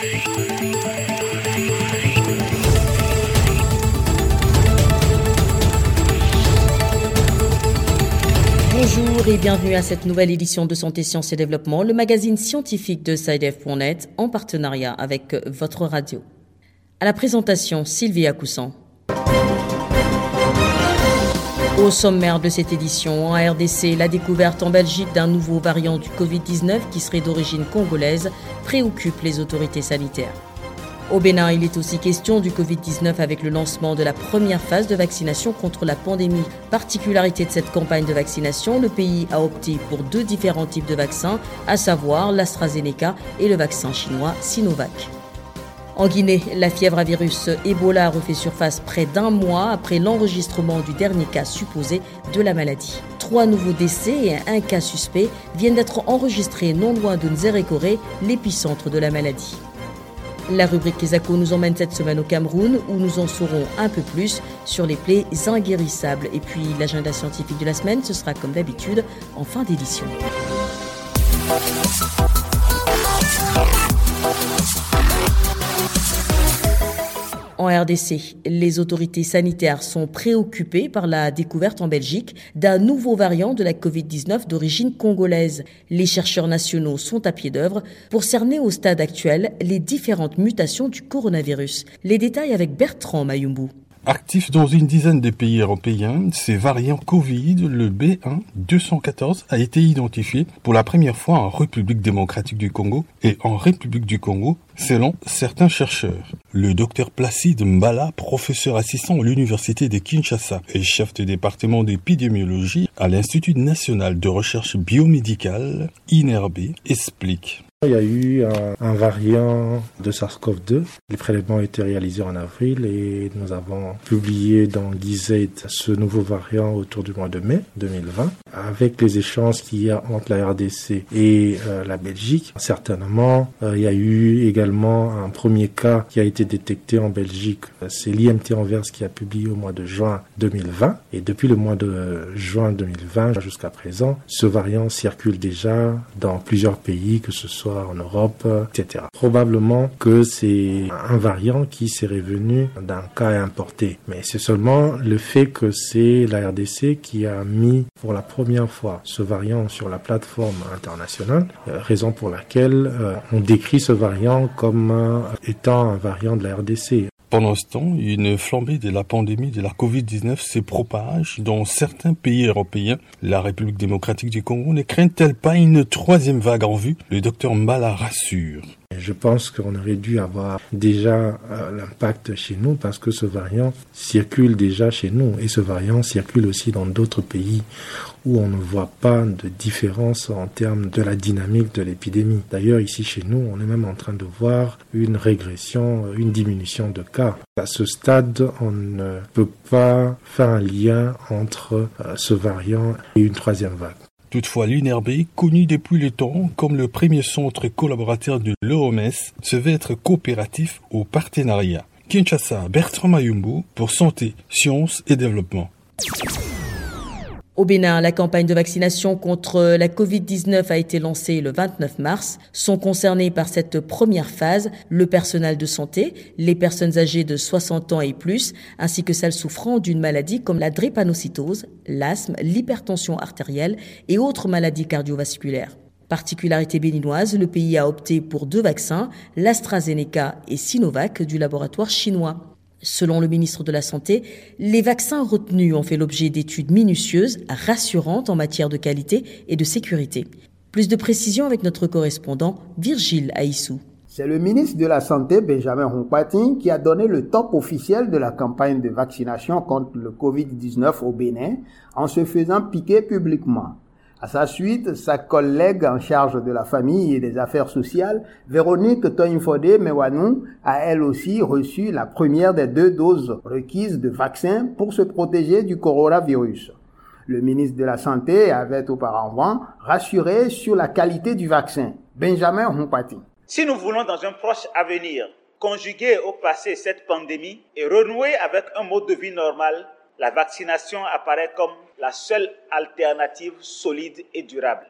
Bonjour et bienvenue à cette nouvelle édition de Santé, Sciences et Développement, le magazine scientifique de SciDev.net en partenariat avec votre radio. À la présentation, Sylvia Coussan. Au sommaire de cette édition, en RDC, la découverte en Belgique d'un nouveau variant du Covid-19 qui serait d'origine congolaise préoccupe les autorités sanitaires. Au Bénin, il est aussi question du Covid-19 avec le lancement de la première phase de vaccination contre la pandémie. Particularité de cette campagne de vaccination, le pays a opté pour deux différents types de vaccins, à savoir l'AstraZeneca et le vaccin chinois Sinovac. En Guinée, la fièvre à virus Ebola refait surface près d'un mois après l'enregistrement du dernier cas supposé de la maladie. Trois nouveaux décès et un cas suspect viennent d'être enregistrés non loin de Nzerekore, l'épicentre de la maladie. La rubrique Kesako nous emmène cette semaine au Cameroun où nous en saurons un peu plus sur les plaies inguérissables. Et puis l'agenda scientifique de la semaine, ce sera comme d'habitude en fin d'édition. En RDC, les autorités sanitaires sont préoccupées par la découverte en Belgique d'un nouveau variant de la Covid-19 d'origine congolaise. Les chercheurs nationaux sont à pied d'œuvre pour cerner au stade actuel les différentes mutations du coronavirus. Les détails avec Bertrand Mayumbu. Actif dans une dizaine de pays européens, ces variants Covid, le B1 214 a été identifié pour la première fois en République démocratique du Congo et en République du Congo, selon certains chercheurs. Le docteur Placide Mbala, professeur assistant à l'université de Kinshasa et chef de département d'épidémiologie à l'Institut national de recherche biomédicale, INRB, explique. Il y a eu un, variant de SARS-CoV-2. Les prélèvements ont été réalisés en avril et nous avons publié dans Gizet ce nouveau variant autour du mois de mai 2020. Avec les échanges qu'il y a entre la RDC et euh, la Belgique, certainement, euh, il y a eu également un premier cas qui a été détecté en Belgique. C'est l'IMT Anvers qui a publié au mois de juin 2020. Et depuis le mois de juin 2020 jusqu'à présent, ce variant circule déjà dans plusieurs pays, que ce soit en Europe, etc. Probablement que c'est un variant qui s'est revenu d'un cas importé. Mais c'est seulement le fait que c'est la RDC qui a mis pour la première fois ce variant sur la plateforme internationale, euh, raison pour laquelle euh, on décrit ce variant comme euh, étant un variant de la RDC. Pendant ce temps, une flambée de la pandémie de la Covid-19 se propage dans certains pays européens. La République démocratique du Congo ne craint-elle pas une troisième vague en vue? Le docteur Mbala rassure. Je pense qu'on aurait dû avoir déjà euh, l'impact chez nous parce que ce variant circule déjà chez nous et ce variant circule aussi dans d'autres pays où on ne voit pas de différence en termes de la dynamique de l'épidémie. D'ailleurs, ici chez nous, on est même en train de voir une régression, une diminution de cas. À ce stade, on ne peut pas faire un lien entre euh, ce variant et une troisième vague. Toutefois, l'UNRB, connu depuis le temps comme le premier centre collaborateur de l'OMS, se veut être coopératif au partenariat. Kinshasa, Bertrand Mayumbu pour Santé, Sciences et Développement. Au Bénin, la campagne de vaccination contre la Covid-19 a été lancée le 29 mars. Sont concernés par cette première phase le personnel de santé, les personnes âgées de 60 ans et plus, ainsi que celles souffrant d'une maladie comme la drépanocytose, l'asthme, l'hypertension artérielle et autres maladies cardiovasculaires. Particularité béninoise, le pays a opté pour deux vaccins, l'AstraZeneca et Sinovac du laboratoire chinois. Selon le ministre de la Santé, les vaccins retenus ont fait l'objet d'études minutieuses, rassurantes en matière de qualité et de sécurité. Plus de précisions avec notre correspondant Virgile Aissou. C'est le ministre de la Santé, Benjamin Rompati, qui a donné le top officiel de la campagne de vaccination contre le Covid-19 au Bénin en se faisant piquer publiquement. À sa suite, sa collègue en charge de la famille et des affaires sociales, Véronique Toinfode Mewanou, a elle aussi reçu la première des deux doses requises de vaccin pour se protéger du coronavirus. Le ministre de la Santé avait auparavant rassuré sur la qualité du vaccin. Benjamin Humpati. Si nous voulons dans un proche avenir conjuguer au passé cette pandémie et renouer avec un mode de vie normal, la vaccination apparaît comme la seule alternative solide et durable.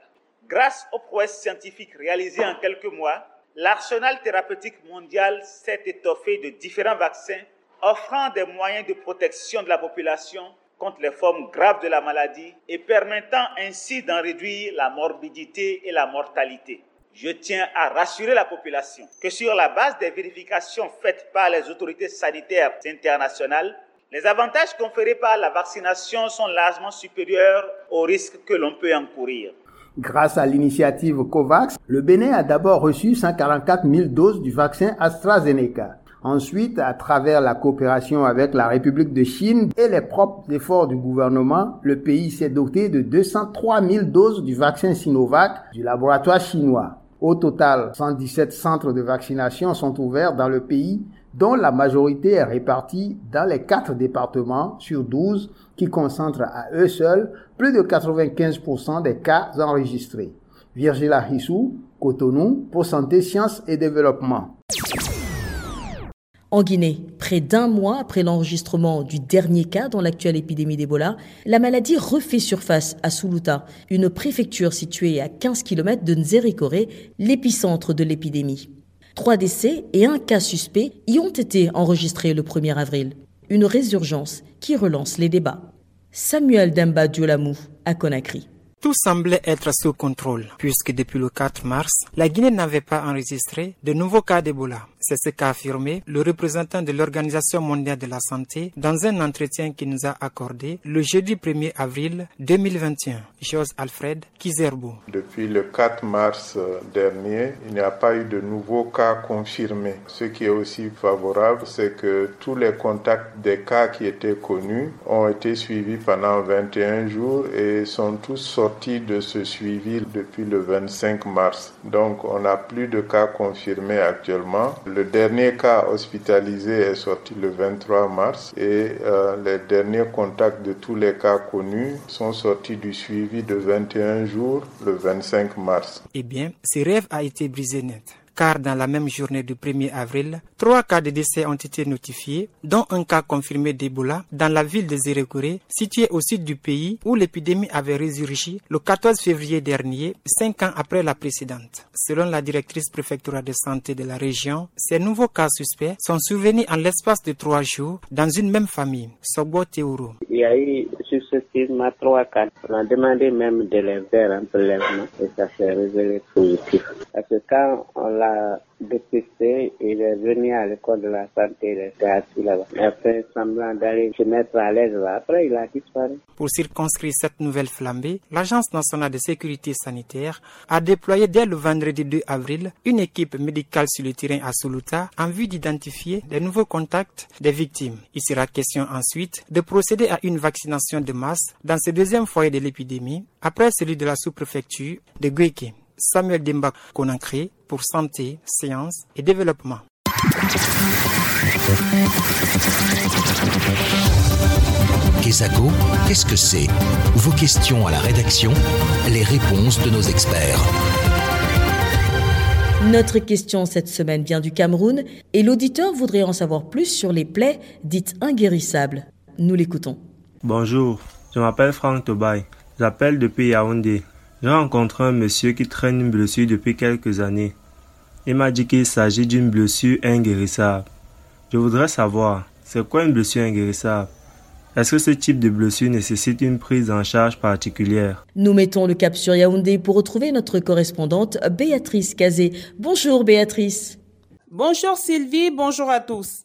Grâce aux prouesses scientifiques réalisées en quelques mois, l'arsenal thérapeutique mondial s'est étoffé de différents vaccins offrant des moyens de protection de la population contre les formes graves de la maladie et permettant ainsi d'en réduire la morbidité et la mortalité. Je tiens à rassurer la population que sur la base des vérifications faites par les autorités sanitaires internationales, les avantages conférés par la vaccination sont largement supérieurs aux risques que l'on peut encourir. Grâce à l'initiative COVAX, le Bénin a d'abord reçu 144 000 doses du vaccin AstraZeneca. Ensuite, à travers la coopération avec la République de Chine et les propres efforts du gouvernement, le pays s'est doté de 203 000 doses du vaccin Sinovac du laboratoire chinois. Au total, 117 centres de vaccination sont ouverts dans le pays, dont la majorité est répartie dans les quatre départements sur 12 qui concentrent à eux seuls plus de 95% des cas enregistrés. Virgila Hissou, Cotonou, pour Santé, Sciences et Développement. En Guinée, près d'un mois après l'enregistrement du dernier cas dans l'actuelle épidémie d'Ebola, la maladie refait surface à Suluta, une préfecture située à 15 km de Nzerikore, l'épicentre de l'épidémie. Trois décès et un cas suspect y ont été enregistrés le 1er avril. Une résurgence qui relance les débats. Samuel Demba Diolamou à Conakry. Tout semblait être sous contrôle, puisque depuis le 4 mars, la Guinée n'avait pas enregistré de nouveaux cas d'Ebola. C'est ce qu'a affirmé le représentant de l'Organisation mondiale de la santé dans un entretien qu'il nous a accordé le jeudi 1er avril 2021. Jose Alfred Kizerbo. Depuis le 4 mars dernier, il n'y a pas eu de nouveaux cas confirmés. Ce qui est aussi favorable, c'est que tous les contacts des cas qui étaient connus ont été suivis pendant 21 jours et sont tous sortis de ce suivi depuis le 25 mars. Donc on n'a plus de cas confirmés actuellement. Le dernier cas hospitalisé est sorti le 23 mars et euh, les derniers contacts de tous les cas connus sont sortis du suivi de 21 jours le 25 mars. Eh bien, ce rêve a été brisé net car dans la même journée du 1er avril, trois cas de décès ont été notifiés, dont un cas confirmé d'Ebola dans la ville de Zérékoré, située au sud du pays où l'épidémie avait résurgi le 14 février dernier, cinq ans après la précédente. Selon la directrice préfectorale de santé de la région, ces nouveaux cas suspects sont survenus en l'espace de trois jours dans une même famille, Sobo Teuro. Il y a eu successivement trois cas. On a demandé même de les faire un prélèvement et ça s'est révélé positif. Parce que quand on l'a dépisté, il est venu à l'école de la santé, il était assis là-bas. Il a fait semblant d'aller se mettre à l'aise là. Après, il a disparu. Pour circonscrire cette nouvelle flambée, l'Agence nationale de sécurité sanitaire a déployé dès le vendredi 2 avril une équipe médicale sur le terrain à Soluta en vue d'identifier les nouveaux contacts des victimes. Il sera question ensuite de procéder à une vaccination de masse dans ce deuxième foyer de l'épidémie, après celui de la sous-préfecture de Guéké. Samuel Dimba Conakry pour Santé, Sciences et Développement. Kesako, qu'est-ce que c'est? Vos questions à la rédaction, les réponses de nos experts. Notre question cette semaine vient du Cameroun et l'auditeur voudrait en savoir plus sur les plaies dites inguérissables. Nous l'écoutons. Bonjour, je m'appelle Franck Tobay. J'appelle depuis Yaoundé. J'ai rencontré un monsieur qui traîne une blessure depuis quelques années. Il m'a dit qu'il s'agit d'une blessure inguérissable. Je voudrais savoir, c'est quoi une blessure inguérissable? Est-ce que ce type de blessure nécessite une prise en charge particulière? Nous mettons le cap sur Yaoundé pour retrouver notre correspondante Béatrice Cazé. Bonjour Béatrice. Bonjour Sylvie, bonjour à tous.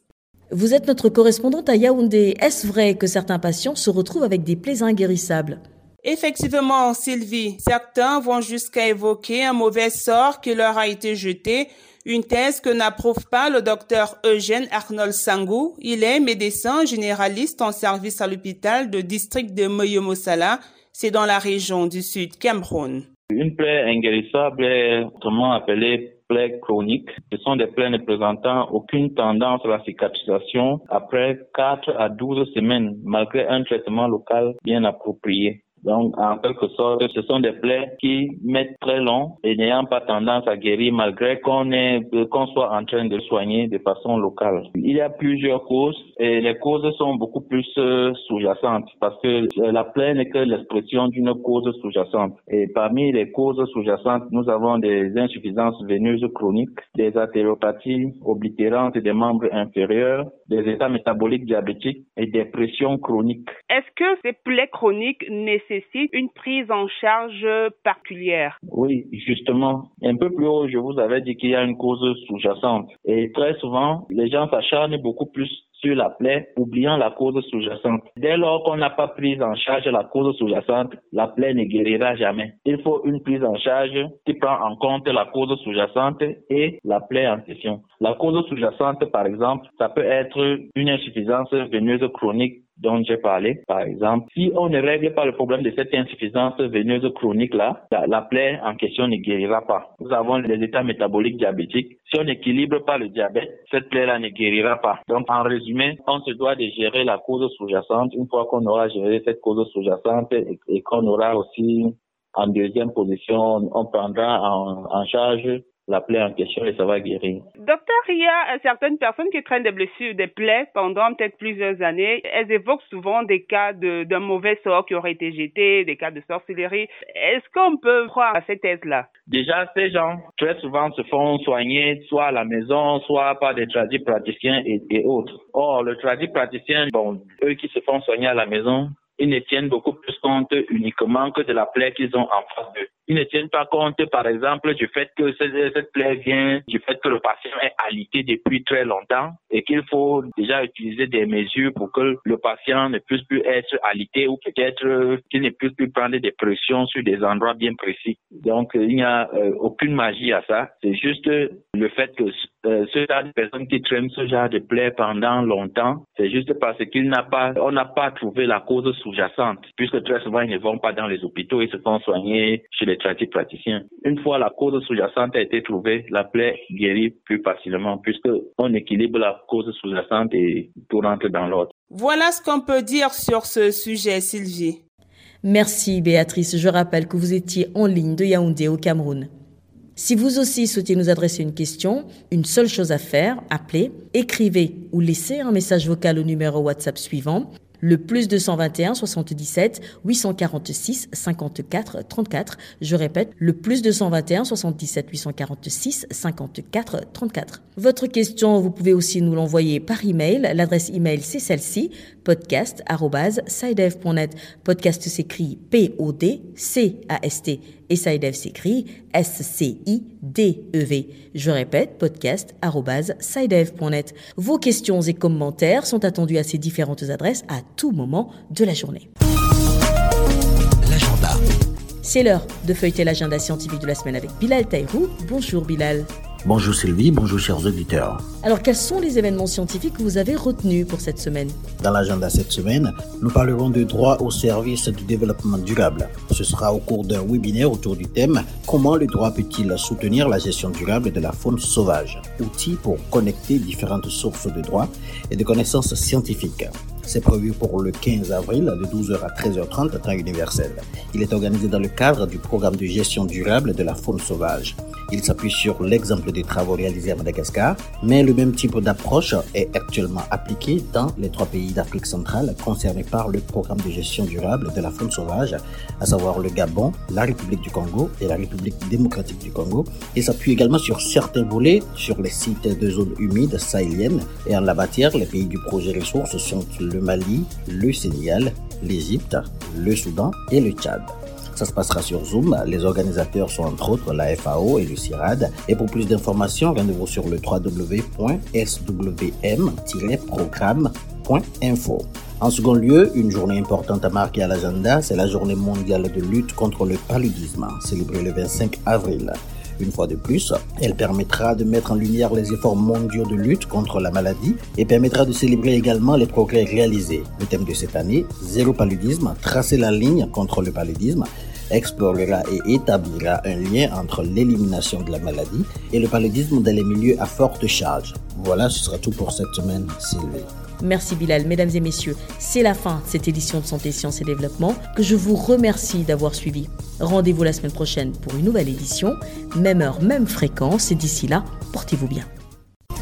Vous êtes notre correspondante à Yaoundé. Est-ce vrai que certains patients se retrouvent avec des plaies inguérissables? Effectivement, Sylvie, certains vont jusqu'à évoquer un mauvais sort qui leur a été jeté, une thèse que n'approuve pas le docteur Eugène Arnold Sangou. Il est médecin généraliste en service à l'hôpital de district de Moyomosala. C'est dans la région du Sud Cameroun. Une plaie inguérissable est autrement appelée plaie chronique. Ce sont des plaies ne présentant aucune tendance à la cicatrisation après 4 à 12 semaines, malgré un traitement local bien approprié. Donc, en quelque sorte, ce sont des plaies qui mettent très long et n'ayant pas tendance à guérir malgré qu'on est, qu'on soit en train de soigner de façon locale. Il y a plusieurs causes et les causes sont beaucoup plus euh, sous-jacentes parce que la plaie n'est que l'expression d'une cause sous-jacente. Et parmi les causes sous-jacentes, nous avons des insuffisances veineuses chroniques, des artériopathies oblitérantes des membres inférieurs, des états métaboliques diabétiques et des pressions chroniques. Est-ce que ces plaies chroniques nécessitent une prise en charge particulière Oui, justement. Un peu plus haut, je vous avais dit qu'il y a une cause sous-jacente. Et très souvent, les gens s'acharnent beaucoup plus sur la plaie, oubliant la cause sous-jacente. Dès lors qu'on n'a pas pris en charge la cause sous-jacente, la plaie ne guérira jamais. Il faut une prise en charge qui prend en compte la cause sous-jacente et la plaie en question. La cause sous-jacente, par exemple, ça peut être une insuffisance veineuse chronique dont j'ai parlé, par exemple, si on ne règle pas le problème de cette insuffisance veineuse chronique-là, la, plaie en question ne guérira pas. Nous avons les états métaboliques diabétiques. Si on n'équilibre pas le diabète, cette plaie-là ne guérira pas. Donc, en résumé, on se doit de gérer la cause sous-jacente. Une fois qu'on aura géré cette cause sous-jacente et, qu'on aura aussi en deuxième position, on prendra en charge la plaie en question et ça va guérir. Docteur, il y a certaines personnes qui traînent des blessures, des plaies pendant peut-être plusieurs années. Elles évoquent souvent des cas d'un mauvais sort qui aurait été jeté, des cas de sorcellerie. Est-ce qu'on peut croire à cette thèse-là? Déjà, ces gens, très souvent, se font soigner soit à la maison, soit par des tradis praticiens et, et autres. Or, le tradit praticien, bon, eux qui se font soigner à la maison, ils ne tiennent beaucoup plus compte uniquement que de la plaie qu'ils ont en face d'eux. Ils ne tiennent pas compte, par exemple, du fait que cette, plaie vient du fait que le patient est alité depuis très longtemps et qu'il faut déjà utiliser des mesures pour que le patient ne puisse plus être alité ou peut-être qu'il ne puisse plus prendre des pressions sur des endroits bien précis. Donc, il n'y a euh, aucune magie à ça. C'est juste le fait que euh, ce genre de personnes qui traînent ce genre de plaie pendant longtemps, c'est juste parce qu'il n'a pas, on n'a pas trouvé la cause sous-jacente, puisque très souvent ils ne vont pas dans les hôpitaux, ils se font soigner chez les praticiens. Une fois la cause sous-jacente a été trouvée, la plaie guérit plus facilement, puisque on équilibre la cause sous-jacente et tout rentre dans l'ordre. Voilà ce qu'on peut dire sur ce sujet, Sylvie. Merci Béatrice. Je rappelle que vous étiez en ligne de Yaoundé au Cameroun. Si vous aussi souhaitez nous adresser une question, une seule chose à faire, appelez, écrivez ou laissez un message vocal au numéro WhatsApp suivant le plus 221 77 846 54 34. Je répète, le plus 221 77 846 54 34. Votre question, vous pouvez aussi nous l'envoyer par email. L'adresse email, c'est celle-ci, podcast.sidev.net. Podcast s'écrit P-O-D-C-A-S-T et SciDev s'écrit S-C-I-D-E-V. Je répète, podcast.sidev.net. Vos questions et commentaires sont attendus à ces différentes adresses à tout moment de la journée. L'agenda. C'est l'heure de feuilleter l'agenda scientifique de la semaine avec Bilal Taïrou. Bonjour Bilal. Bonjour Sylvie, bonjour chers auditeurs. Alors quels sont les événements scientifiques que vous avez retenus pour cette semaine? Dans l'agenda cette semaine, nous parlerons de droit au service du développement durable. Ce sera au cours d'un webinaire autour du thème Comment le droit peut-il soutenir la gestion durable de la faune sauvage? Outil pour connecter différentes sources de droit et de connaissances scientifiques. C'est prévu pour le 15 avril de 12h à 13h30 temps universel. Il est organisé dans le cadre du programme de gestion durable de la faune sauvage. Il s'appuie sur l'exemple des travaux réalisés à Madagascar, mais le même type d'approche est actuellement appliqué dans les trois pays d'Afrique centrale concernés par le programme de gestion durable de la faune sauvage, à savoir le Gabon, la République du Congo et la République démocratique du Congo. Il s'appuie également sur certains volets sur les sites de zones humides sahéliennes et en la matière, les pays du projet ressources sont le Mali, le Sénégal, l'Égypte, le Soudan et le Tchad. Ça se passera sur Zoom. Les organisateurs sont entre autres la FAO et le CIRAD. Et pour plus d'informations, rendez-vous sur le www.swm-programme.info. En second lieu, une journée importante à marquer à l'agenda, c'est la journée mondiale de lutte contre le paludisme, célébrée le 25 avril. Une fois de plus, elle permettra de mettre en lumière les efforts mondiaux de lutte contre la maladie et permettra de célébrer également les progrès réalisés. Le thème de cette année, Zéro paludisme, tracer la ligne contre le paludisme, explorera et établira un lien entre l'élimination de la maladie et le paludisme dans les milieux à forte charge. Voilà, ce sera tout pour cette semaine, Sylvie. Merci Bilal. Mesdames et messieurs, c'est la fin de cette édition de Santé, Sciences et Développement que je vous remercie d'avoir suivi. Rendez-vous la semaine prochaine pour une nouvelle édition, même heure, même fréquence et d'ici là, portez-vous bien.